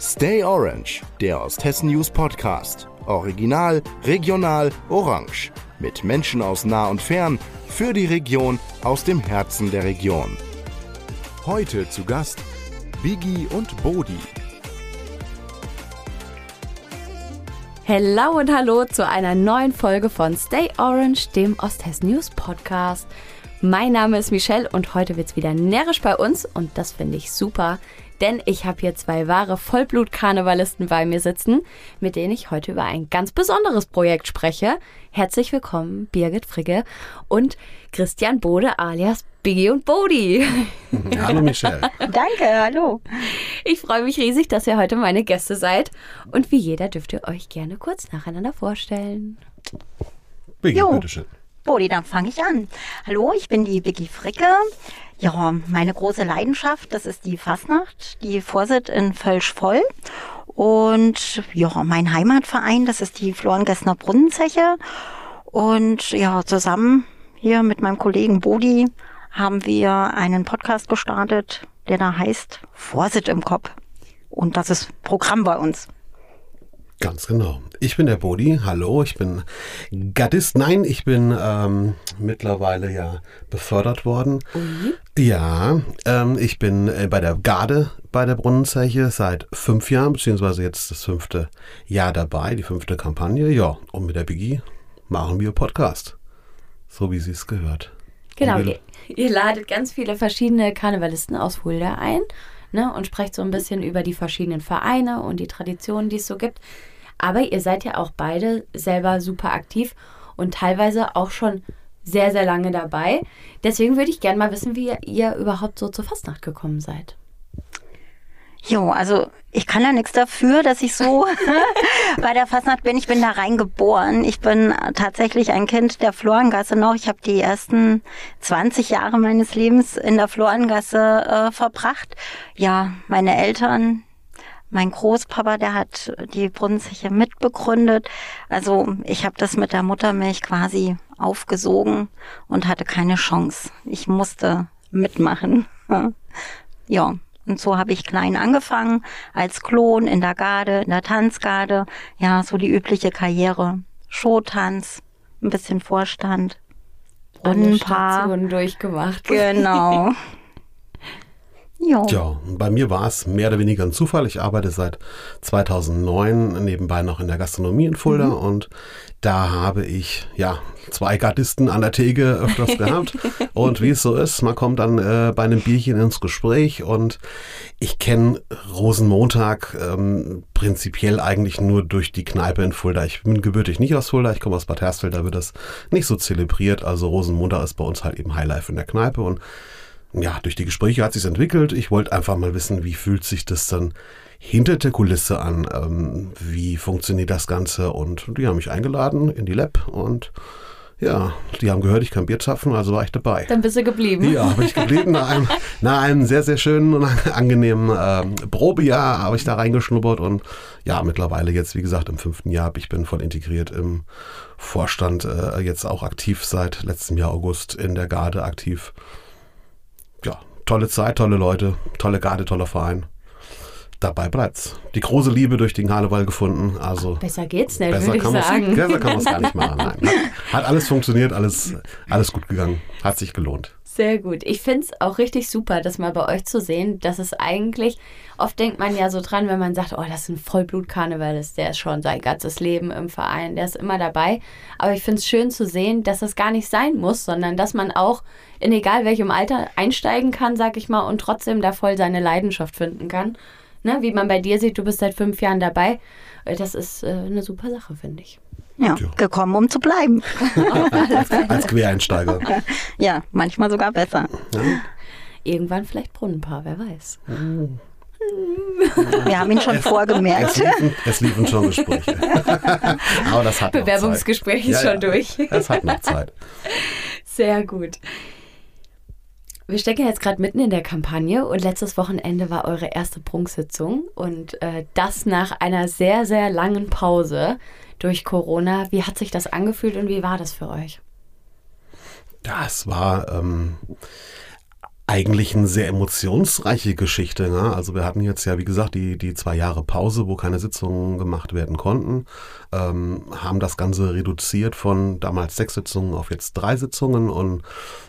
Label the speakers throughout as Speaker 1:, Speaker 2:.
Speaker 1: Stay Orange, der Osthessen News Podcast. Original, regional, orange. Mit Menschen aus nah und fern, für die Region, aus dem Herzen der Region. Heute zu Gast Biggie und Bodi.
Speaker 2: Hello und hallo zu einer neuen Folge von Stay Orange, dem Osthessen News Podcast. Mein Name ist Michelle und heute wird's wieder närrisch bei uns und das finde ich super, denn ich habe hier zwei wahre Vollblut-Karnevalisten bei mir sitzen, mit denen ich heute über ein ganz besonderes Projekt spreche. Herzlich willkommen, Birgit Frigge und Christian Bode alias Biggie und Bodi.
Speaker 3: Hallo Michelle.
Speaker 4: Danke, hallo.
Speaker 2: Ich freue mich riesig, dass ihr heute meine Gäste seid und wie jeder dürft ihr euch gerne kurz nacheinander vorstellen.
Speaker 3: Biggie, bitteschön.
Speaker 4: Bodi, dann fange ich an. Hallo, ich bin die Vicky Fricke. Ja, meine große Leidenschaft, das ist die Fastnacht, die Vorsit in Völsch-Voll. Und ja, mein Heimatverein, das ist die Florengessner Brunnenzeche. Und ja, zusammen hier mit meinem Kollegen Bodi haben wir einen Podcast gestartet, der da heißt Vorsit im Kopf. Und das ist Programm bei uns.
Speaker 3: Ganz genau. Ich bin der Bodi. Hallo, ich bin Gardist. Nein, ich bin ähm, mittlerweile ja befördert worden. Ja, ähm, ich bin äh, bei der Garde bei der Brunnenzeche seit fünf Jahren, beziehungsweise jetzt das fünfte Jahr dabei, die fünfte Kampagne. Ja, und mit der Biggie machen wir Podcast. So wie sie es gehört.
Speaker 2: Genau, ihr, ihr ladet ganz viele verschiedene Karnevalisten aus Fulda ein ne, und sprecht so ein bisschen über die verschiedenen Vereine und die Traditionen, die es so gibt. Aber ihr seid ja auch beide selber super aktiv und teilweise auch schon sehr, sehr lange dabei. Deswegen würde ich gerne mal wissen, wie ihr, überhaupt so zur Fastnacht gekommen seid.
Speaker 4: Jo, also ich kann ja nichts dafür, dass ich so bei der Fastnacht bin. Ich bin da reingeboren. Ich bin tatsächlich ein Kind der Florengasse noch. Ich habe die ersten 20 Jahre meines Lebens in der Florengasse äh, verbracht. Ja, meine Eltern, mein Großpapa, der hat die Brunnenzeche mitbegründet. Also ich habe das mit der Muttermilch quasi aufgesogen und hatte keine Chance. Ich musste mitmachen. Ja, und so habe ich klein angefangen, als Klon in der Garde, in der Tanzgarde. Ja, so die übliche Karriere. Showtanz, ein bisschen Vorstand.
Speaker 2: Alle
Speaker 4: Brunnenpaar.
Speaker 2: Stationen durchgemacht.
Speaker 4: Genau. Jo.
Speaker 3: Ja, bei mir war es mehr oder weniger ein Zufall. Ich arbeite seit 2009 nebenbei noch in der Gastronomie in Fulda und da habe ich ja zwei Gardisten an der Theke öfters gehabt. und wie es so ist, man kommt dann äh, bei einem Bierchen ins Gespräch und ich kenne Rosenmontag ähm, prinzipiell eigentlich nur durch die Kneipe in Fulda. Ich bin gebürtig nicht aus Fulda, ich komme aus Bad Hersfeld, da wird das nicht so zelebriert. Also Rosenmontag ist bei uns halt eben Highlife in der Kneipe und ja, durch die Gespräche hat sich entwickelt. Ich wollte einfach mal wissen, wie fühlt sich das dann hinter der Kulisse an? Ähm, wie funktioniert das Ganze? Und die haben mich eingeladen in die Lab und ja, die haben gehört, ich kann Bier zapfen, also war ich dabei.
Speaker 2: Dann bist du geblieben.
Speaker 3: Ja, bin ich geblieben. Nach einem, nach einem sehr, sehr schönen und angenehmen ähm, Probejahr habe ich da reingeschnuppert und ja, mittlerweile jetzt, wie gesagt, im fünften Jahr, ich bin voll integriert im Vorstand, äh, jetzt auch aktiv seit letztem Jahr August in der Garde aktiv. Ja, tolle Zeit, tolle Leute, tolle Garde, toller Verein. Dabei bleibt's. Die große Liebe durch den Karneval gefunden, also
Speaker 2: Besser geht's nicht,
Speaker 3: Besser
Speaker 2: würde ich
Speaker 3: kann, man's-
Speaker 2: sagen.
Speaker 3: besser kann man es gar nicht machen. Nein. Hat, hat alles funktioniert, alles, alles gut gegangen. Hat sich gelohnt.
Speaker 2: Sehr gut. Ich finde es auch richtig super, das mal bei euch zu sehen, dass es eigentlich, oft denkt man ja so dran, wenn man sagt, oh, das ist ein Vollblut-Karnevalist, der ist schon sein ganzes Leben im Verein, der ist immer dabei. Aber ich finde es schön zu sehen, dass es gar nicht sein muss, sondern dass man auch in egal welchem Alter einsteigen kann, sag ich mal, und trotzdem da voll seine Leidenschaft finden kann. Ne? Wie man bei dir sieht, du bist seit fünf Jahren dabei. Äh, Das ist äh, eine super Sache, finde ich.
Speaker 4: Ja, gekommen, um zu bleiben.
Speaker 3: Als Quereinsteiger.
Speaker 4: Ja, manchmal sogar besser.
Speaker 2: Irgendwann vielleicht Brunnenpaar, wer weiß.
Speaker 4: Wir haben ihn schon
Speaker 3: Es
Speaker 4: vorgemerkt.
Speaker 3: liefen, es liefen schon Gespräche. Aber das hat noch
Speaker 2: Bewerbungsgespräch
Speaker 3: Zeit.
Speaker 2: ist
Speaker 3: Ja,
Speaker 2: schon
Speaker 3: ja.
Speaker 2: durch.
Speaker 3: Es hat noch Zeit.
Speaker 2: Sehr gut. Wir stecken jetzt gerade mitten in der Kampagne und letztes Wochenende war eure erste Prunksitzung und äh, das nach einer sehr, sehr langen Pause durch Corona. Wie hat sich das angefühlt und wie war das für euch?
Speaker 3: Das war ähm, eigentlich eine sehr emotionsreiche Geschichte. Ne? Also wir hatten jetzt ja, wie gesagt, die, die zwei Jahre Pause, wo keine Sitzungen gemacht werden konnten, ähm, haben das Ganze reduziert von damals sechs Sitzungen auf jetzt drei Sitzungen und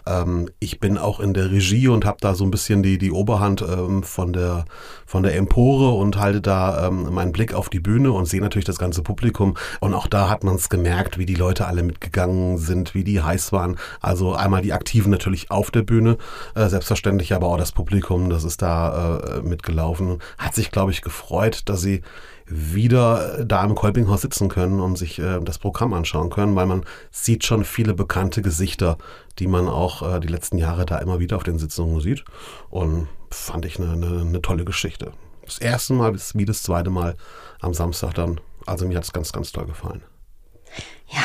Speaker 3: ähm, ich bin auch in der Regie und habe da so ein bisschen die, die Oberhand ähm, von, der, von der Empore und halte da ähm, meinen Blick auf die Bühne und sehe natürlich das ganze Publikum und auch da hat man es gemerkt, wie die Leute alle mitgegangen sind, wie die heiß waren. Also einmal die Aktiven natürlich auf der Bühne, äh, selbstverständlich aber auch das Publikum, das ist da äh, mitgelaufen. Hat sich, glaube ich, gefreut, dass sie wieder da im Kolpinghaus sitzen können und sich äh, das Programm anschauen können, weil man sieht schon viele bekannte Gesichter, die man auch äh, die letzten Jahre da immer wieder auf den Sitzungen sieht. Und fand ich eine, eine, eine tolle Geschichte. Das erste Mal wie das zweite Mal am Samstag dann. Also mir hat es ganz, ganz toll gefallen.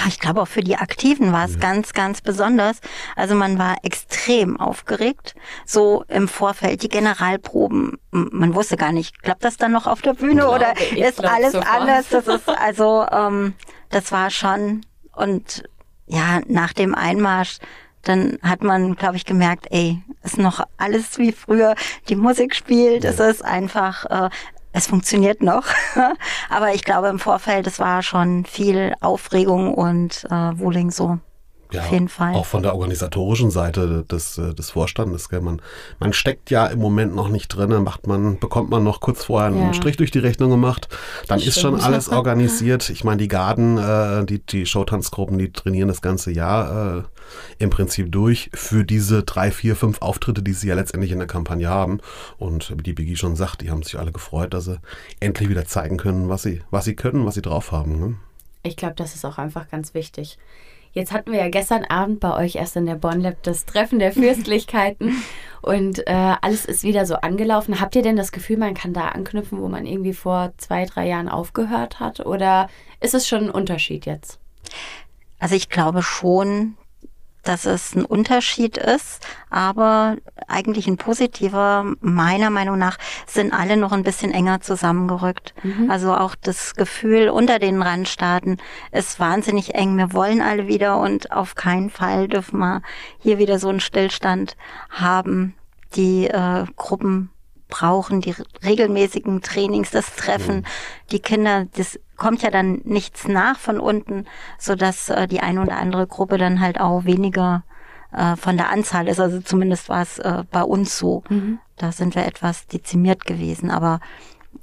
Speaker 4: Ich glaube auch für die Aktiven war es ja. ganz, ganz besonders. Also man war extrem aufgeregt. So im Vorfeld die Generalproben. Man wusste gar nicht, klappt das dann noch auf der Bühne oder ist alles sofort. anders? Das ist also, ähm, das war schon und ja nach dem Einmarsch dann hat man, glaube ich, gemerkt, ey, ist noch alles wie früher. Die Musik spielt, ja. es ist einfach, äh, es funktioniert noch. Aber ich glaube, im Vorfeld, es war schon viel Aufregung und äh, Wuling so. Ja, Auf jeden Fall.
Speaker 3: Auch von der organisatorischen Seite des, äh, des Vorstandes. Gell? Man, man steckt ja im Moment noch nicht drin, macht man, bekommt man noch kurz vorher einen ja. Strich durch die Rechnung gemacht. Dann das ist stimmt. schon alles organisiert. Ich meine, die Garden, äh, die, die Showtanzgruppen, die trainieren das ganze Jahr äh, im Prinzip durch für diese drei, vier, fünf Auftritte, die sie ja letztendlich in der Kampagne haben. Und wie die Biggie schon sagt, die haben sich alle gefreut, dass sie endlich wieder zeigen können, was sie, was sie können, was sie drauf haben. Ne?
Speaker 2: Ich glaube, das ist auch einfach ganz wichtig. Jetzt hatten wir ja gestern Abend bei euch erst in der Bonlab das Treffen der Fürstlichkeiten und äh, alles ist wieder so angelaufen. Habt ihr denn das Gefühl, man kann da anknüpfen, wo man irgendwie vor zwei, drei Jahren aufgehört hat? Oder ist es schon ein Unterschied jetzt?
Speaker 4: Also ich glaube schon, dass es ein Unterschied ist, aber eigentlich ein positiver. Meiner Meinung nach sind alle noch ein bisschen enger zusammengerückt. Mhm. Also auch das Gefühl unter den Randstaaten ist wahnsinnig eng. Wir wollen alle wieder und auf keinen Fall dürfen wir hier wieder so einen Stillstand haben. Die äh, Gruppen brauchen, die regelmäßigen Trainings, das Treffen. Mhm. Die Kinder, das kommt ja dann nichts nach von unten, so dass äh, die eine oder andere Gruppe dann halt auch weniger äh, von der Anzahl ist. Also zumindest war es äh, bei uns so. Mhm. Da sind wir etwas dezimiert gewesen, aber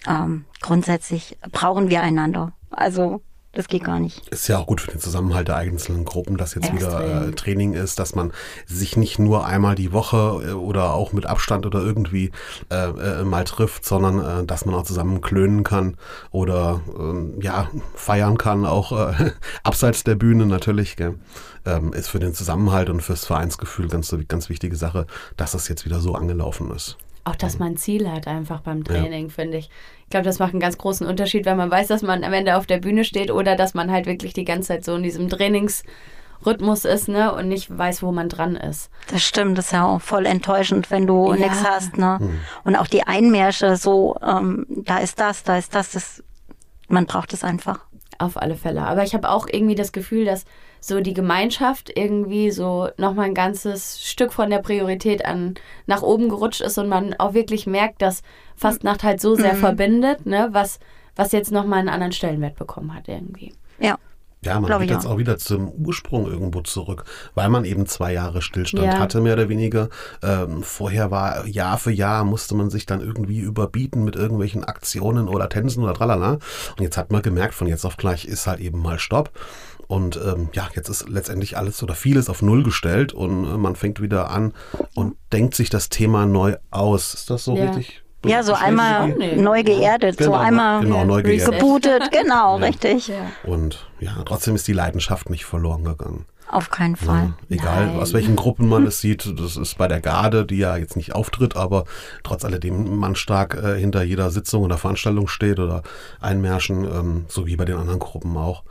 Speaker 4: ähm, grundsätzlich brauchen wir einander. Also das geht gar nicht.
Speaker 3: Ist ja auch gut für den Zusammenhalt der einzelnen Gruppen, dass jetzt Extrem. wieder äh, Training ist, dass man sich nicht nur einmal die Woche äh, oder auch mit Abstand oder irgendwie äh, äh, mal trifft, sondern äh, dass man auch zusammen klönen kann oder ähm, ja feiern kann, auch äh, abseits der Bühne natürlich. Gell? Ähm, ist für den Zusammenhalt und fürs Vereinsgefühl ganz ganz wichtige Sache, dass das jetzt wieder so angelaufen ist.
Speaker 2: Auch, dass man ein Ziel hat einfach beim Training, ja. finde ich. Ich glaube, das macht einen ganz großen Unterschied, wenn man weiß, dass man am Ende auf der Bühne steht oder dass man halt wirklich die ganze Zeit so in diesem Trainingsrhythmus ist, ne, und nicht weiß, wo man dran ist.
Speaker 4: Das stimmt, das ist ja auch voll enttäuschend, wenn du ja. nichts hast, ne? Mhm. Und auch die Einmärsche, so, ähm, da ist das, da ist das, das, man braucht es einfach.
Speaker 2: Auf alle Fälle. Aber ich habe auch irgendwie das Gefühl, dass so die Gemeinschaft irgendwie so nochmal ein ganzes Stück von der Priorität an nach oben gerutscht ist und man auch wirklich merkt, dass Fastnacht halt so sehr mhm. verbindet, ne, was, was jetzt nochmal einen anderen Stellenwert bekommen hat irgendwie.
Speaker 4: Ja.
Speaker 3: Ja, man geht jetzt auch wieder zum Ursprung irgendwo zurück, weil man eben zwei Jahre Stillstand ja. hatte, mehr oder weniger. Ähm, vorher war Jahr für Jahr musste man sich dann irgendwie überbieten mit irgendwelchen Aktionen oder Tänzen oder tralala. Und jetzt hat man gemerkt, von jetzt auf gleich ist halt eben mal Stopp. Und ähm, ja, jetzt ist letztendlich alles oder vieles auf Null gestellt und äh, man fängt wieder an und denkt sich das Thema neu aus. Ist das so
Speaker 4: ja.
Speaker 3: richtig?
Speaker 4: Ja, so einmal neu geerdet, genau, so einmal
Speaker 3: genau, neu geerdet.
Speaker 4: gebootet, genau, ja. richtig.
Speaker 3: Und ja, trotzdem ist die Leidenschaft nicht verloren gegangen.
Speaker 4: Auf keinen Fall.
Speaker 3: Ja, egal, Nein. aus welchen Gruppen man es sieht, das ist bei der Garde, die ja jetzt nicht auftritt, aber trotz alledem man stark äh, hinter jeder Sitzung oder Veranstaltung steht oder Einmärschen, ähm, so wie bei den anderen Gruppen auch.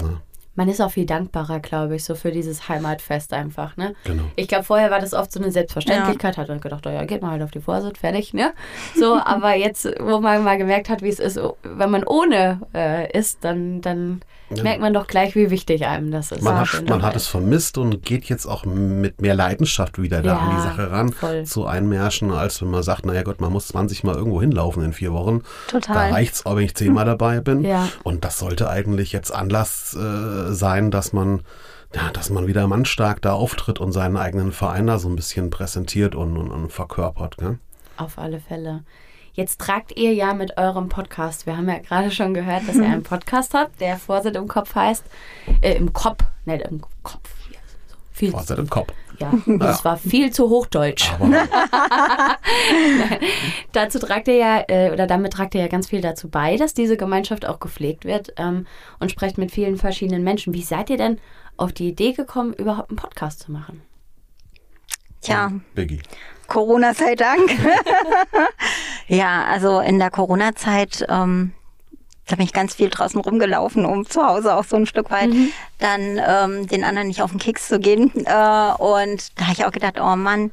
Speaker 3: Ja.
Speaker 2: Man ist auch viel dankbarer, glaube ich, so für dieses Heimatfest einfach, ne?
Speaker 3: Genau.
Speaker 2: Ich glaube, vorher war das oft so eine Selbstverständlichkeit, hat man gedacht, oh ja, geht mal halt auf die Vorsicht, fertig, ne? So, aber jetzt, wo man mal gemerkt hat, wie es ist, wenn man ohne äh, ist, dann, dann
Speaker 3: Ja.
Speaker 2: merkt man doch gleich, wie wichtig einem das ist.
Speaker 3: Man, hat, man hat es vermisst und geht jetzt auch mit mehr Leidenschaft wieder da
Speaker 2: Ja,
Speaker 3: an die Sache ran,
Speaker 2: voll.
Speaker 3: zu einmärschen, als wenn man sagt, naja Gott, man muss 20 Mal irgendwo hinlaufen in vier Wochen.
Speaker 4: Total.
Speaker 3: Da reicht's auch, wenn ich zehnmal dabei bin.
Speaker 2: Ja.
Speaker 3: Und das sollte eigentlich jetzt Anlass äh, sein, dass man ja, dass man wieder mannstark da auftritt und seinen eigenen Verein da so ein bisschen präsentiert und, und, und verkörpert. Gell?
Speaker 2: Auf alle Fälle. Jetzt tragt ihr ja mit eurem Podcast, wir haben ja gerade schon gehört, dass ihr einen Podcast habt, der Vorsitz im Kopf heißt, äh, im Kopf, nicht im Kopf. viel,
Speaker 3: Vorzeit im Kopf.
Speaker 2: ja, das war viel zu hochdeutsch. Dazu tragt ihr ja, äh, oder damit tragt ihr ja ganz viel dazu bei, dass diese Gemeinschaft auch gepflegt wird ähm, und sprecht mit vielen verschiedenen Menschen. Wie seid ihr denn auf die Idee gekommen, überhaupt einen Podcast zu machen?
Speaker 4: Tja,
Speaker 3: Biggie.
Speaker 4: Corona sei Dank. Ja, also in der Corona-Zeit, ähm, da bin ich ganz viel draußen rumgelaufen, um zu Hause auch so ein Stück weit dann ähm, den anderen nicht auf den Keks zu gehen. Äh, und da habe ich auch gedacht, oh Mann,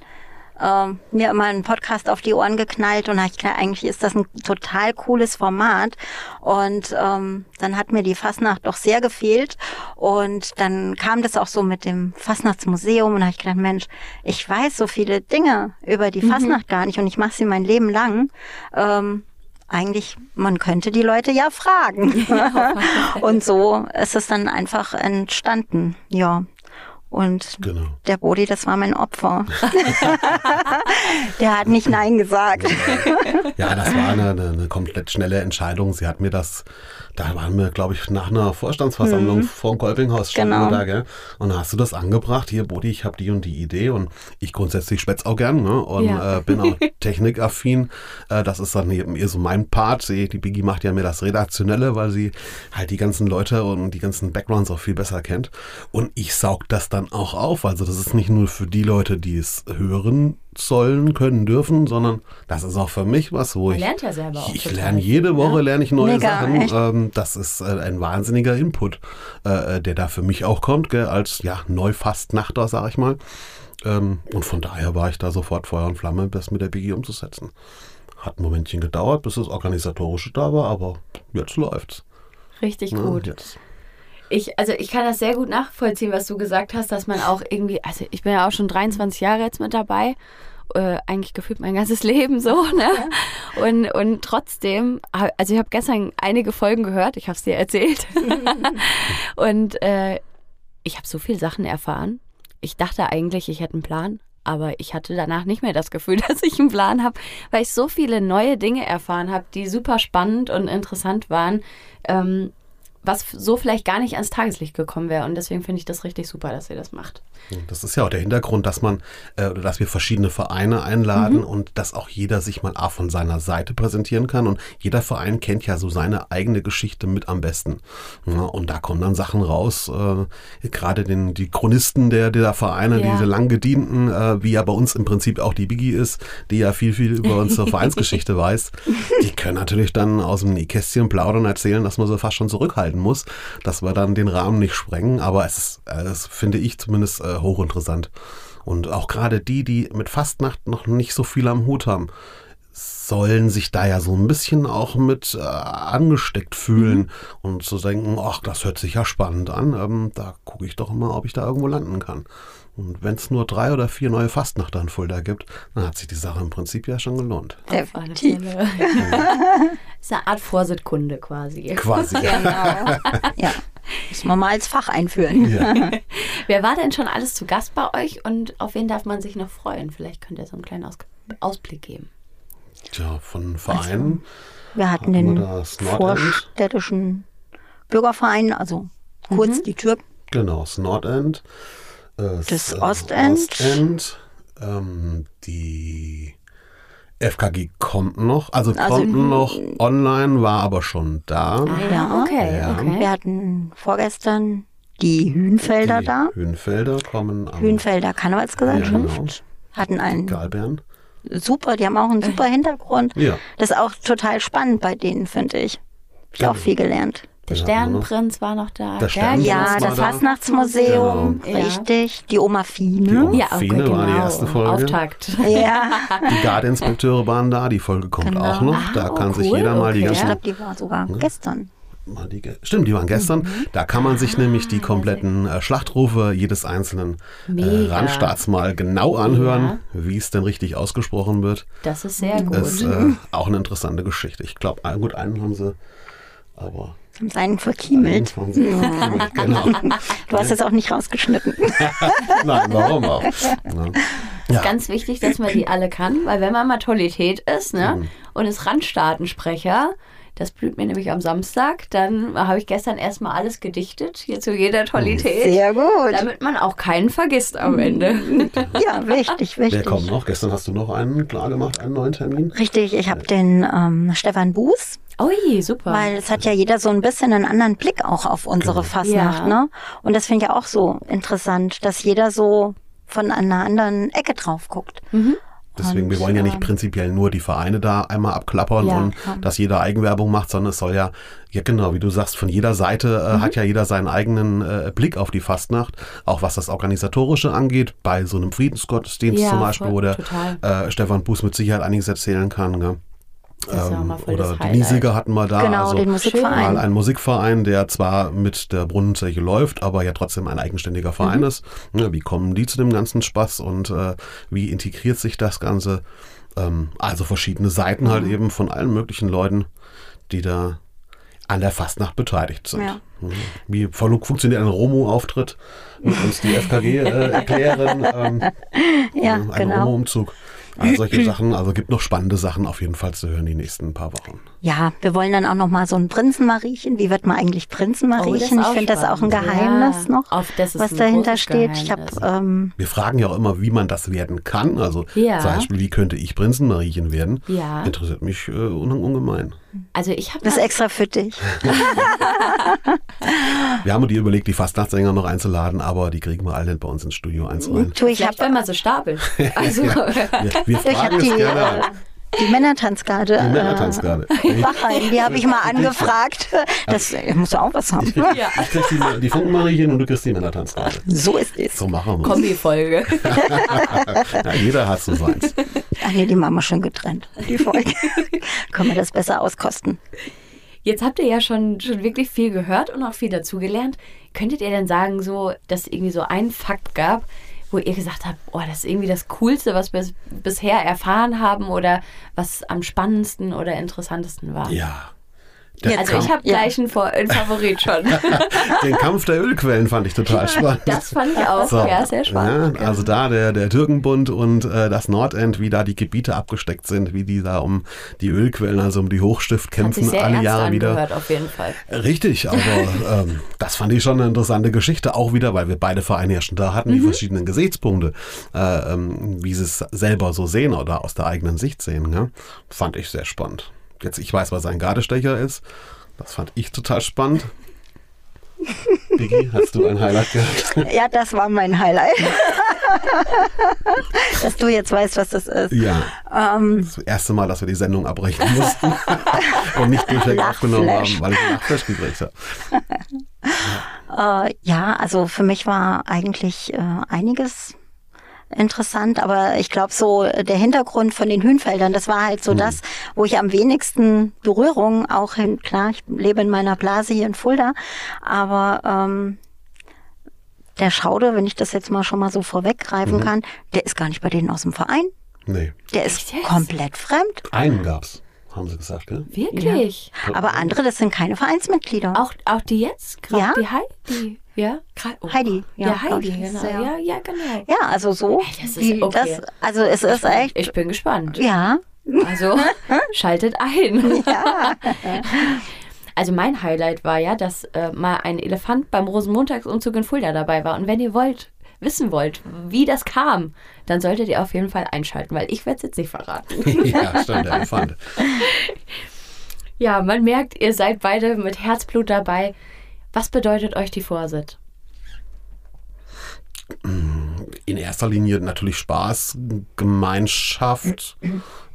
Speaker 4: ähm, mir immer einen Podcast auf die Ohren geknallt und da hab ich gedacht, eigentlich ist das ein total cooles Format. Und ähm, dann hat mir die Fastnacht doch sehr gefehlt. Und dann kam das auch so mit dem Fastnachtsmuseum und da hab ich gedacht, Mensch, ich weiß so viele Dinge über die Fastnacht gar nicht und ich mache sie mein Leben lang. Ähm, eigentlich, man könnte die Leute ja fragen. und so ist es dann einfach entstanden. Ja. Und
Speaker 3: Genau.
Speaker 4: der Bodi, das war mein Opfer. der hat nicht Nein gesagt.
Speaker 3: Ja, das war eine, eine, komplett schnelle Entscheidung. Sie hat mir das, da waren wir, glaube ich, nach einer Vorstandsversammlung vor dem Kolpinghaus standen
Speaker 4: Genau.
Speaker 3: da, gell? Und da hast du das angebracht, hier, Bodi, ich habe die und die Idee und ich grundsätzlich spät's auch gern, ne? Und
Speaker 2: Ja.
Speaker 3: äh, bin auch technikaffin. Äh, das ist dann eben eher so mein Part. Sie, die Biggie macht ja mir das Redaktionelle, weil sie halt die ganzen Leute und die ganzen Backgrounds auch viel besser kennt. Und ich saug das dann auch auf. Also das ist nicht nur für die Leute, die es hören sollen, können, dürfen, sondern das ist auch für mich was, wo
Speaker 2: Man
Speaker 3: ich
Speaker 2: lernt ja selber auch
Speaker 3: ich lerne jede Woche
Speaker 2: ne?
Speaker 3: lerne ich neue
Speaker 4: Mega,
Speaker 3: Sachen.
Speaker 4: echt.
Speaker 3: Ähm, das ist äh, ein wahnsinniger Input, äh, der da für mich auch kommt, gell, als ja Neufastnachter, sag ich mal. Ähm, und von daher war ich da sofort Feuer und Flamme, das mit der Biggie umzusetzen. Hat ein Momentchen gedauert, bis das Organisatorische da war, aber jetzt läuft's.
Speaker 2: Richtig
Speaker 3: Ja,
Speaker 2: gut.
Speaker 3: jetzt.
Speaker 2: Ich, also ich kann das sehr gut nachvollziehen, was du gesagt hast, dass man auch irgendwie, also ich bin ja auch schon 23 Jahre jetzt mit dabei, äh, eigentlich gefühlt mein ganzes Leben so, ne? Und, und trotzdem, also ich habe gestern einige Folgen gehört, ich habe es dir erzählt. und äh, ich habe so viele Sachen erfahren. Ich dachte eigentlich, ich hätte einen Plan, aber ich hatte danach nicht mehr das Gefühl, dass ich einen Plan habe, weil ich so viele neue Dinge erfahren habe, die super spannend und interessant waren. Ähm, was so vielleicht gar nicht ans Tageslicht gekommen wäre. Und deswegen finde ich das richtig super, dass ihr das macht.
Speaker 3: Das ist ja auch der Hintergrund, dass man äh, dass wir verschiedene Vereine einladen und dass auch jeder sich mal A von seiner Seite präsentieren kann. Und jeder Verein kennt ja so seine eigene Geschichte mit am besten. Ja, und da kommen dann Sachen raus, äh, gerade den, die Chronisten der, der Vereine,
Speaker 2: Ja.
Speaker 3: diese lang gedienten, äh, wie ja bei uns im Prinzip auch die Biggie ist, die ja viel, viel über unsere Vereinsgeschichte weiß. Die können natürlich dann aus dem Nähkästchen plaudern, erzählen, dass man so fast schon zurückhalten muss, dass wir dann den Rahmen nicht sprengen. Aber es ist, äh, das finde ich zumindest äh, hochinteressant. Und auch gerade die, die mit Fastnacht noch nicht so viel am Hut haben, sollen sich da ja so ein bisschen auch mit äh, angesteckt fühlen und zu denken, ach, das hört sich ja spannend an, ähm, da gucke ich doch mal, ob ich da irgendwo landen kann. Und wenn es nur drei oder vier neue Fastnachter in Fulda gibt, dann hat sich die Sache im Prinzip ja schon gelohnt.
Speaker 4: Definitiv.
Speaker 2: Ist eine Art Vorsitzkunde quasi.
Speaker 3: Quasi.
Speaker 4: Genau. ja. Muss man mal als Fach einführen.
Speaker 3: Ja.
Speaker 2: Wer war denn schon alles zu Gast bei euch und auf wen darf man sich noch freuen? Vielleicht könnt ihr so einen kleinen Aus Ausblick geben.
Speaker 3: Tja, von Vereinen.
Speaker 4: Wir hatten den
Speaker 3: das
Speaker 4: vorstädtischen Bürgerverein, also kurz die Tür.
Speaker 3: Genau, das Nordend. äh,
Speaker 4: Das
Speaker 3: äh,
Speaker 4: Ostend.
Speaker 3: Ostend ähm, die FKG kommt noch, also,
Speaker 4: Also,
Speaker 3: kommt noch online, war aber schon da.
Speaker 4: Ja.
Speaker 2: okay,
Speaker 3: Ja.
Speaker 2: okay.
Speaker 4: Wir hatten vorgestern die Hühnfelder
Speaker 3: die
Speaker 4: da.
Speaker 3: Hühnfelder kommen am
Speaker 4: Hühnfelder Karnevalsgesellschaft.
Speaker 3: Ja, genau.
Speaker 4: Hatten einen
Speaker 3: Galbern.
Speaker 4: Super, die haben auch einen super Hintergrund.
Speaker 3: Ja.
Speaker 4: Das ist auch total spannend bei denen, finde ich. Ich habe auch
Speaker 3: Genau.
Speaker 4: viel gelernt.
Speaker 2: Der? Sternenprinz war noch da.
Speaker 3: Der
Speaker 4: Ja,
Speaker 3: war
Speaker 4: das
Speaker 3: da.
Speaker 4: Fastnachtsmuseum,
Speaker 2: Genau.
Speaker 4: richtig. Die Oma Fine.
Speaker 3: Die Oma
Speaker 2: Ja, okay,
Speaker 3: Fine
Speaker 2: genau.
Speaker 3: war die erste Folge.
Speaker 2: Auftakt.
Speaker 4: Ja,
Speaker 3: Die Gardeinspekteure waren da, die Folge kommt
Speaker 4: Genau.
Speaker 3: auch noch. Da
Speaker 2: Ah,
Speaker 3: kann
Speaker 2: oh,
Speaker 3: sich
Speaker 2: cool,
Speaker 3: jeder mal die
Speaker 2: okay.
Speaker 4: ich
Speaker 3: ganzen
Speaker 4: glaube, die war sogar gestern.
Speaker 3: Mal die, stimmt, die waren gestern. Da kann man sich nämlich die kompletten äh, Schlachtrufe jedes einzelnen äh. Randstaats mal genau anhören, wie es denn richtig ausgesprochen wird.
Speaker 2: Das ist sehr gut.
Speaker 3: Ist äh, auch eine interessante Geschichte. Ich glaube, gut, einen haben sie, aber
Speaker 4: Haben seinen verkiemelt.
Speaker 3: sie verkiemelt, genau.
Speaker 4: Du hast es auch nicht rausgeschnitten.
Speaker 3: Nein, warum auch? Ja. Ja.
Speaker 2: Ganz wichtig, dass man die alle kann, weil wenn man mal Tollität ist ne,
Speaker 3: Mhm.
Speaker 2: und ist Randstaatensprecher, das blüht mir nämlich am Samstag, dann habe ich gestern erstmal alles gedichtet, hier zu jeder Tollität,
Speaker 4: Sehr gut.
Speaker 2: damit man auch keinen vergisst am Ende.
Speaker 4: Ja, wichtig,
Speaker 3: Wer
Speaker 4: wichtig.
Speaker 3: kommt noch? Gestern hast du noch einen klar gemacht, einen neuen Termin.
Speaker 4: Richtig, ich habe den ähm, Stefan Buß,
Speaker 2: Ui, super.
Speaker 4: weil es hat ja jeder so ein bisschen einen anderen Blick auch auf unsere Fastnacht,
Speaker 2: Ja.
Speaker 4: ne? Und das finde ich auch so interessant, dass jeder so von einer anderen Ecke drauf guckt.
Speaker 3: Deswegen, wir wollen ja nicht prinzipiell nur die Vereine da einmal abklappern
Speaker 2: Ja,
Speaker 3: und
Speaker 2: klar.
Speaker 3: dass jeder Eigenwerbung macht, sondern es soll ja, ja genau, wie du sagst, von jeder Seite äh,
Speaker 2: Mhm.
Speaker 3: hat ja jeder seinen eigenen äh, Blick auf die Fastnacht, auch was das Organisatorische angeht, bei so einem Friedensgottesdienst
Speaker 2: Ja,
Speaker 3: zum Beispiel,
Speaker 2: voll,
Speaker 3: wo der äh, Stefan Buß mit Sicherheit einiges erzählen kann. Ne?
Speaker 2: Mal voll
Speaker 3: oder die. Niesiger hatten wir da.
Speaker 4: genau,
Speaker 3: also
Speaker 4: den
Speaker 3: mal
Speaker 4: Musikverein.
Speaker 3: ein Musikverein, der zwar mit der Brunnenzeche läuft, aber ja trotzdem ein eigenständiger Verein ist. Ja, wie kommen die zu dem ganzen Spaß und äh, wie integriert sich das Ganze? Ähm, also verschiedene Seiten halt eben von allen möglichen Leuten, die da an der Fastnacht beteiligt sind.
Speaker 4: Ja.
Speaker 3: Mhm. Wie fun- funktioniert ein Romo-Auftritt? Wird uns die FKG äh, erklären. Ähm,
Speaker 4: Ja,
Speaker 3: ein
Speaker 4: genau.
Speaker 3: Romo-Umzug. All solche Sachen. Also gibt noch spannende Sachen auf jeden Fall zu hören die nächsten paar Wochen.
Speaker 4: Ja, wir wollen dann auch noch mal so ein Prinzenmariechen. Wie wird man eigentlich
Speaker 2: Oh,
Speaker 4: Prinzenmariechen?
Speaker 2: ist
Speaker 4: ich finde das auch ein. Geheimnis
Speaker 2: Ja,
Speaker 4: noch, was dahinter steht. Ich habe
Speaker 2: Geheimnis.
Speaker 4: ähm,
Speaker 3: Wir fragen ja auch immer, wie man das werden kann. Also
Speaker 2: Ja.
Speaker 3: zum Beispiel, wie könnte ich Prinzenmariechen werden?
Speaker 2: Ja.
Speaker 3: Interessiert mich äh, un ungemein.
Speaker 2: Also ich habe
Speaker 4: das ist extra für dich.
Speaker 3: Wir haben uns die überlegt, die Fastnachtssänger noch einzuladen, aber die kriegen wir alle nicht bei uns ins Studio eins rein.
Speaker 4: Du, ich habe
Speaker 2: man so stapelt. Also,
Speaker 3: Wir, wir
Speaker 4: ich hab
Speaker 3: fragen
Speaker 4: die,
Speaker 3: es gerne an.
Speaker 4: Äh, die Männertanzgarde.
Speaker 3: Die Männertanzgarde.
Speaker 4: Äh, Wachheim, die habe ich mal angefragt. Das äh, muss auch was haben.
Speaker 2: ja,
Speaker 3: Ich krieg die, die Funkenmariechen und du kriegst die Männertanzgarde.
Speaker 4: So ist es.
Speaker 3: So machen wir
Speaker 2: Kombi-Folge.
Speaker 3: ja, Jeder hat so seins.
Speaker 4: Ach nee, die machen wir schon getrennt. Die Folge. Können wir das besser auskosten?
Speaker 2: Jetzt habt ihr ja schon, schon wirklich viel gehört und auch viel dazugelernt. Könntet ihr denn sagen, so, dass es irgendwie so einen Fakt gab, wo ihr gesagt habt, oh, das ist irgendwie das Coolste, was wir bis- bisher erfahren haben oder was am spannendsten oder interessantesten war?
Speaker 3: Ja. Der
Speaker 2: Also
Speaker 3: Kampf,
Speaker 2: ich habe
Speaker 4: Ja.
Speaker 2: gleich einen, Vor einen Favorit schon.
Speaker 3: den Kampf der Ölquellen fand ich total spannend.
Speaker 2: Das fand ich auch,
Speaker 3: So,
Speaker 2: ja, sehr spannend.
Speaker 3: Ja, also da der, der Türkenbund und äh, das Nordend, wie da die Gebiete abgesteckt sind, wie die da um die Ölquellen, also um die Hochstift kämpfen, alle Jahre wieder.
Speaker 2: auf jeden Fall.
Speaker 3: Richtig, aber ähm, das fand ich schon eine interessante Geschichte, auch wieder, weil wir beide Vereine ja schon da hatten,
Speaker 2: Mhm.
Speaker 3: die verschiedenen Gesichtspunkte, äh, ähm, wie sie es selber so sehen oder aus der eigenen Sicht sehen. Ne? Fand ich sehr spannend. Jetzt, ich weiß, was ein Gardestecher ist. Das fand ich total spannend. Biggie, hast du ein Highlight gehabt?
Speaker 4: Ja, das war mein Highlight. Dass du jetzt weißt, was das ist.
Speaker 3: Ja.
Speaker 4: Ähm,
Speaker 3: Das erste Mal, dass wir die Sendung abbrechen mussten und nicht durchweg aufgenommen haben, weil ich einen Lachflash gekriegt habe.
Speaker 4: Äh, ja, also für mich war eigentlich äh, einiges interessant, aber ich glaube so äh, der Hintergrund von den Hühnfeldern, das war halt so das, wo ich am wenigsten Berührung auch hin, klar, ich lebe in meiner Blase hier in Fulda, aber ähm, der Schaude, wenn ich das jetzt mal schon mal so vorweggreifen kann, der ist gar nicht bei denen aus dem Verein.
Speaker 3: Nee,
Speaker 4: Der ist
Speaker 2: Echt
Speaker 4: komplett fremd.
Speaker 3: einen gab's, haben sie gesagt, gell?
Speaker 2: Wirklich?
Speaker 4: Aber andere, das sind keine Vereinsmitglieder.
Speaker 2: Auch, auch die jetzt? Gerade
Speaker 4: Ja.
Speaker 2: Die Heidi? Ja? Oh.
Speaker 4: Heidi, ja,
Speaker 2: Ja, Heidi,
Speaker 4: ich,
Speaker 2: genau.
Speaker 4: ja.
Speaker 2: Ja, ja, genau.
Speaker 4: Ja, also so.
Speaker 2: das ist okay.
Speaker 4: das, also es ist echt.
Speaker 2: Ich bin gespannt.
Speaker 4: Ja,
Speaker 2: Also schaltet ein. Also mein Highlight war ja, dass äh, mal ein Elefant beim Rosenmontagsumzug in Fulda dabei war. Und wenn ihr wollt, wissen wollt, wie das kam, dann solltet ihr auf jeden Fall einschalten, weil ich werde es jetzt nicht verraten.
Speaker 3: ja, stimmt, der Elefant.
Speaker 2: ja, man merkt, ihr seid beide mit Herzblut dabei. Was bedeutet euch die Vorsitt?
Speaker 3: In erster Linie natürlich Spaß, Gemeinschaft,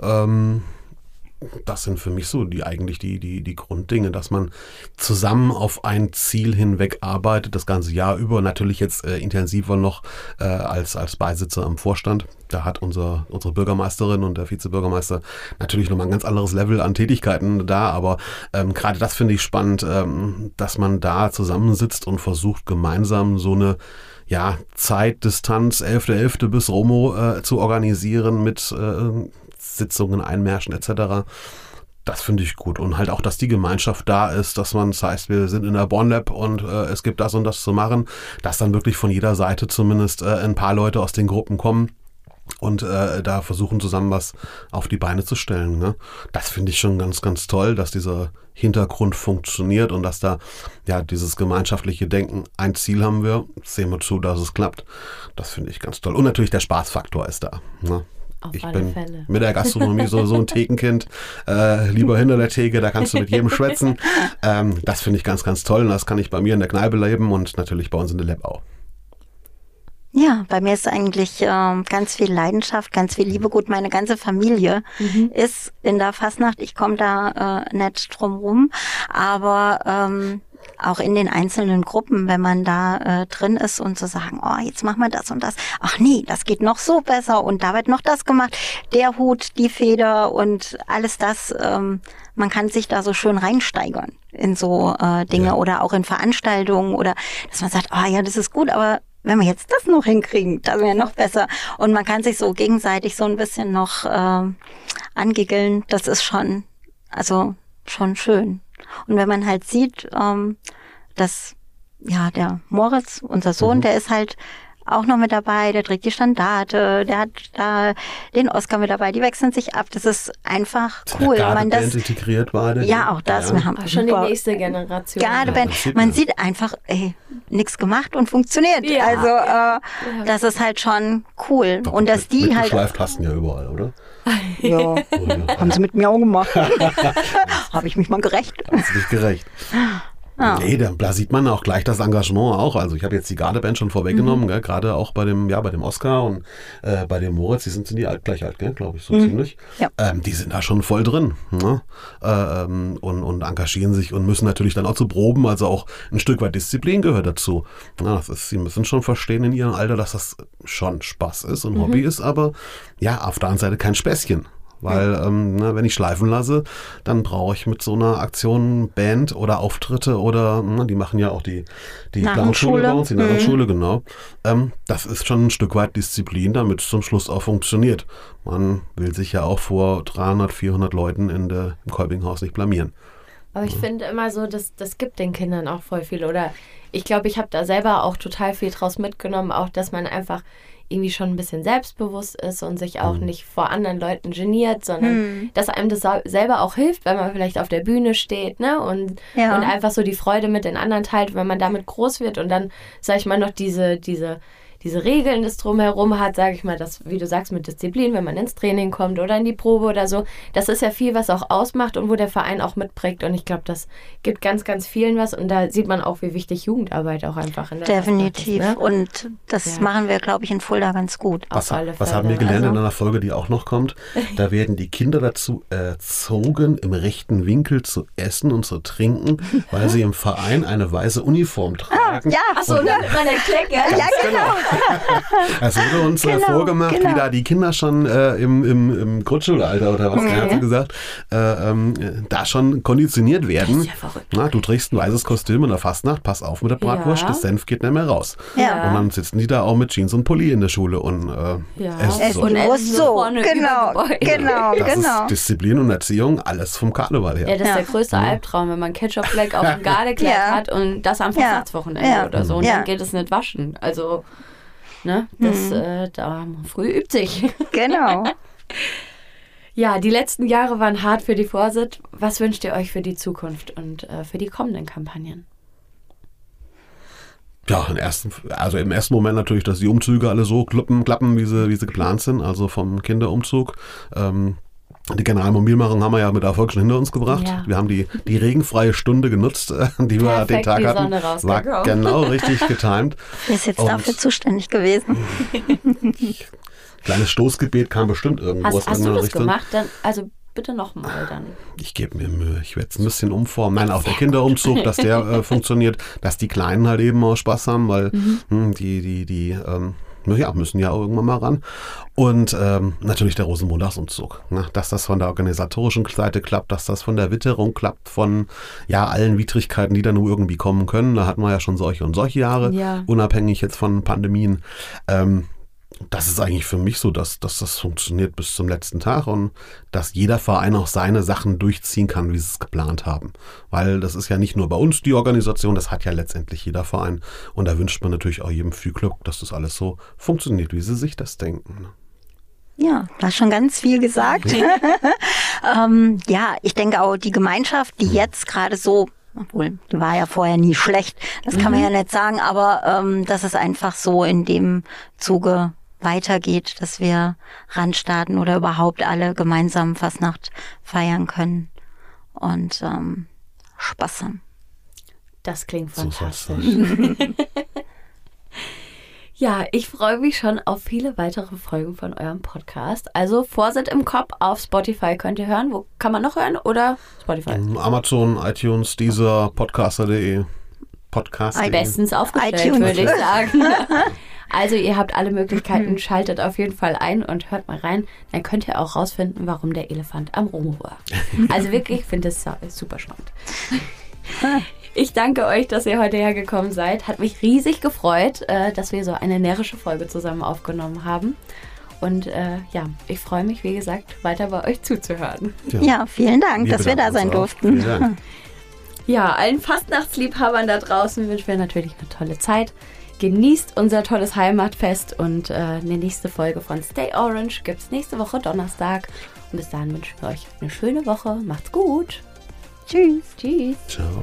Speaker 3: ähm, das sind für mich so die eigentlich die, die, die Grunddinge, dass man zusammen auf ein Ziel hinweg arbeitet, das ganze Jahr über. Natürlich jetzt äh, intensiver noch äh, als, als Beisitzer im Vorstand. Da hat unser, unsere Bürgermeisterin und der Vizebürgermeister natürlich nochmal ein ganz anderes Level an Tätigkeiten da. Aber ähm, gerade das finde ich spannend, ähm, dass man da zusammensitzt und versucht, gemeinsam so eine ja, Zeitdistanz 11.11. .11. bis Romo äh, zu organisieren mit äh, Sitzungen, Einmärschen etc. Das finde ich gut. Und halt auch, dass die Gemeinschaft da ist, dass man, das heißt, wir sind in der Born Lab und äh, es gibt das und das zu machen, dass dann wirklich von jeder Seite zumindest äh, ein paar Leute aus den Gruppen kommen und äh, da versuchen zusammen was auf die Beine zu stellen. Ne? Das finde ich schon ganz, ganz toll, dass dieser Hintergrund funktioniert und dass da ja dieses gemeinschaftliche Denken, ein Ziel haben wir, sehen wir zu, dass es klappt. Das finde ich ganz toll. Und natürlich der Spaßfaktor ist da. Ne?
Speaker 2: Auf
Speaker 3: ich
Speaker 2: alle
Speaker 3: bin
Speaker 2: Fälle.
Speaker 3: mit der Gastronomie so, so ein Thekenkind, äh, lieber hinter der Theke, da kannst du mit jedem schwätzen. Ähm, das finde ich ganz, ganz toll und das kann ich bei mir in der Kneipe leben und natürlich bei uns in der Lab auch.
Speaker 4: Ja, bei mir ist eigentlich ähm, ganz viel Leidenschaft, ganz viel Liebe. Gut, meine ganze Familie ist in der Fastnacht. Ich komme da äh, nicht drum rum, aber ähm, auch in den einzelnen Gruppen, wenn man da äh, drin ist und zu so sagen, oh, jetzt machen wir das und das. Ach nee, das geht noch so besser und da wird noch das gemacht. Der Hut, die Feder und alles das. Ähm, man kann sich da so schön reinsteigern in so äh, Dinge
Speaker 3: Ja.
Speaker 4: oder auch in Veranstaltungen oder dass man sagt, ah ja, das ist gut, aber wenn wir jetzt das noch hinkriegen, das wäre noch besser. Und man kann sich so gegenseitig so ein bisschen noch äh, angiggeln. Das ist schon, also schon schön. Und wenn man halt sieht, ähm, dass ja der Moritz, unser Sohn, der ist halt auch noch mit dabei, der trägt die Standarte, der hat da den Oscar mit dabei, die wechseln sich ab. Das ist einfach cool.
Speaker 3: Garde
Speaker 4: Man das,
Speaker 3: integriert beide.
Speaker 4: ja, auch das. Wir haben
Speaker 2: Auch schon die nächste Generation.
Speaker 4: Gardeband.
Speaker 3: das sieht
Speaker 4: man sieht einfach, ey, nichts gemacht und funktioniert.
Speaker 2: Ja.
Speaker 4: Also äh, das ist halt schon cool.
Speaker 3: Doch,
Speaker 4: und dass
Speaker 3: mit-
Speaker 4: die halt,
Speaker 3: mitgeschleift hast du ja überall, oder?
Speaker 4: ja, haben sie mit mir auch gemacht. Habe ich mich mal gerecht.
Speaker 3: Hast nicht gerecht. Nee, da, da sieht man auch gleich das Engagement auch. Also ich habe jetzt die Gardeband schon vorweggenommen, gell? gerade auch bei dem, ja, bei dem Oscar und äh, bei dem Moritz, die sind, sind die alt, gleich alt, glaube ich, so ziemlich.
Speaker 4: Ja.
Speaker 3: Ähm, die sind da schon voll drin ne? ähm, und, und engagieren sich und müssen natürlich dann auch zu Proben, also auch ein Stück weit Disziplin gehört dazu. Ja, das ist, sie müssen schon verstehen in ihrem Alter, dass das schon Spaß ist und Hobby ist, aber ja, auf der anderen Seite kein Späßchen. Weil, ähm, ne, wenn ich schleifen lasse, dann brauche ich mit so einer Aktion Band oder Auftritte oder, ne, die machen ja auch die, die
Speaker 4: Narrenschule.
Speaker 3: Bei uns, die Narrenschule, genau. Ähm, das ist schon ein Stück weit Disziplin, damit es zum Schluss auch funktioniert. Man will sich ja auch vor 300, 400 Leuten in der, im Kolbinghaus nicht blamieren.
Speaker 2: Aber ich finde immer so, das, das gibt den Kindern auch voll viel. Oder ich glaube, ich habe da selber auch total viel draus mitgenommen, auch dass man einfach irgendwie schon ein bisschen selbstbewusst ist und sich auch nicht vor anderen Leuten geniert, sondern dass einem das sau- selber auch hilft, wenn man vielleicht auf der Bühne steht, ne? Und,
Speaker 4: Ja.
Speaker 2: und einfach so die Freude mit den anderen teilt, wenn man damit groß wird und dann, sag ich mal, noch diese, diese, diese Regeln, das drumherum hat, sage ich mal, das, wie du sagst, mit Disziplin, wenn man ins Training kommt oder in die Probe oder so, das ist ja viel, was auch ausmacht und wo der Verein auch mitprägt. Und ich glaube, das gibt ganz, ganz vielen was. Und da sieht man auch, wie wichtig Jugendarbeit auch einfach in der
Speaker 4: Definitiv.
Speaker 2: Ist, ne?
Speaker 4: Und das
Speaker 2: Ja.
Speaker 4: machen wir, glaube ich, in Fulda ganz gut.
Speaker 2: Auf
Speaker 3: Was,
Speaker 2: alle
Speaker 3: was haben wir gelernt in
Speaker 2: Also-
Speaker 3: einer Folge, die auch noch kommt? Da werden die Kinder dazu erzogen, im rechten Winkel zu essen und zu trinken, weil sie im Verein eine weiße Uniform tragen.
Speaker 4: Ja,
Speaker 2: Achso, und dann mit meiner Klecke.
Speaker 4: ja, genau.
Speaker 3: Es wurde uns äh,
Speaker 4: Genau,
Speaker 3: vorgemacht,
Speaker 4: genau.
Speaker 3: wie da die Kinder schon äh, im, im, im Grundschulalter oder was,
Speaker 2: Okay.
Speaker 3: hat sie gesagt, äh, ähm, äh, da schon konditioniert werden.
Speaker 2: Das ist ja verrückt.
Speaker 3: Na, du trägst ein weißes Kostüm in der Fastnacht, pass auf mit der Bratwurst,
Speaker 2: Ja.
Speaker 3: das Senf geht nicht mehr raus.
Speaker 4: Ja.
Speaker 3: Und dann sitzen die da auch mit Jeans und Pulli in der Schule und äh,
Speaker 2: Ja.
Speaker 3: essen so.
Speaker 2: Und essen so
Speaker 4: Genau,
Speaker 2: übergebeugt.
Speaker 4: genau,
Speaker 3: Das
Speaker 4: genau.
Speaker 3: ist Disziplin und Erziehung, alles vom Karneval her.
Speaker 2: Ja, das ist
Speaker 4: Ja.
Speaker 2: der größte Albtraum, wenn man Ketchup-Fleck auf dem Gardekleid
Speaker 4: Ja.
Speaker 2: hat und das am
Speaker 4: Ja.
Speaker 2: oder so. Und
Speaker 4: Ja.
Speaker 2: dann geht es nicht waschen. Also, ne, das, äh, da früh übt sich.
Speaker 4: Genau.
Speaker 2: Ja, die letzten Jahre waren hart für die Vorsit. Was wünscht ihr euch für die Zukunft und äh, für die kommenden Kampagnen?
Speaker 3: Ja, im ersten, also im ersten Moment natürlich, dass die Umzüge alle so klappen, klappen wie, sie, wie sie geplant sind, also vom Kinderumzug. Ähm, die Generalmobilmachung haben wir ja mit Erfolg schon hinter uns gebracht.
Speaker 2: Ja.
Speaker 3: Wir haben die, die regenfreie Stunde genutzt, äh, die wir
Speaker 2: Perfekt,
Speaker 3: den Tag
Speaker 2: die
Speaker 3: hatten.
Speaker 2: Sonne
Speaker 3: War genau richtig getimt.
Speaker 4: Der ist jetzt
Speaker 3: Und-
Speaker 4: dafür zuständig gewesen.
Speaker 3: Kleines Stoßgebet kam bestimmt irgendwo aus
Speaker 2: Hast, hast du
Speaker 3: irgendeiner
Speaker 2: das
Speaker 3: Richtung.
Speaker 2: gemacht? Dann, also bitte nochmal dann.
Speaker 3: Ich gebe mir Mühe. Ich werde es ein bisschen umformen. Nein, auch der Kinderumzug, dass der äh, funktioniert, dass die Kleinen halt eben auch Spaß haben, weil
Speaker 2: Mhm.
Speaker 3: hm, die, die, die, ähm, ja, müssen ja irgendwann mal ran. Und ähm, natürlich der Rosenmontagsumzug. Ne? Dass das von der organisatorischen Seite klappt, dass das von der Witterung klappt, von ja allen Widrigkeiten, die da nur irgendwie kommen können. Da hatten wir ja schon solche und solche Jahre,
Speaker 2: Ja.
Speaker 3: unabhängig jetzt von Pandemien. Ähm, das ist eigentlich für mich so, dass, dass das funktioniert bis zum letzten Tag und dass jeder Verein auch seine Sachen durchziehen kann, wie sie es geplant haben. Weil das ist ja nicht nur bei uns die Organisation, das hat ja letztendlich jeder Verein. Und da wünscht man natürlich auch jedem viel Glück, dass das alles so funktioniert, wie sie sich das denken.
Speaker 4: Ja, hast schon ganz viel gesagt. ähm, ja, ich denke auch die Gemeinschaft, die jetzt gerade so, obwohl die war ja vorher nie schlecht, das kann man ja nicht sagen, aber ähm, dass es einfach so in dem Zuge weitergeht, dass wir Randstarten oder überhaupt alle gemeinsam Fastnacht feiern können und ähm, Spaß haben.
Speaker 2: Das klingt fantastisch. Ja, ich freue mich schon auf viele weitere Folgen von eurem Podcast. Also Vorsit im Kopf auf Spotify könnt ihr hören. Wo kann man noch hören? Oder Spotify?
Speaker 3: Amazon, iTunes, Deezer, Podcaster.de, Podcast.
Speaker 2: Bestens aufgestellt,
Speaker 4: iTunes.
Speaker 2: würde ich sagen. Also ihr habt alle Möglichkeiten, schaltet auf jeden Fall ein und hört mal rein. Dann könnt ihr auch rausfinden, warum der Elefant am Romo war. Also wirklich, ich finde es super spannend. Ich danke euch, dass ihr heute hergekommen seid. Hat mich riesig gefreut, äh, dass wir so eine närrische Folge zusammen aufgenommen haben. Und äh, ja, ich freue mich, wie gesagt, weiter bei euch zuzuhören.
Speaker 4: Ja, vielen Dank,
Speaker 3: Wir
Speaker 4: dass wir da sein durften.
Speaker 2: Ja, allen Fastnachtsliebhabern da draußen wünschen wir natürlich eine tolle Zeit. Genießt unser tolles Heimatfest und äh, eine nächste Folge von Stay Orange gibt es nächste Woche Donnerstag. Und bis dahin wünschen wir euch eine schöne Woche. Macht's gut.
Speaker 4: Tschüss.
Speaker 2: Tschüss.
Speaker 3: Ciao.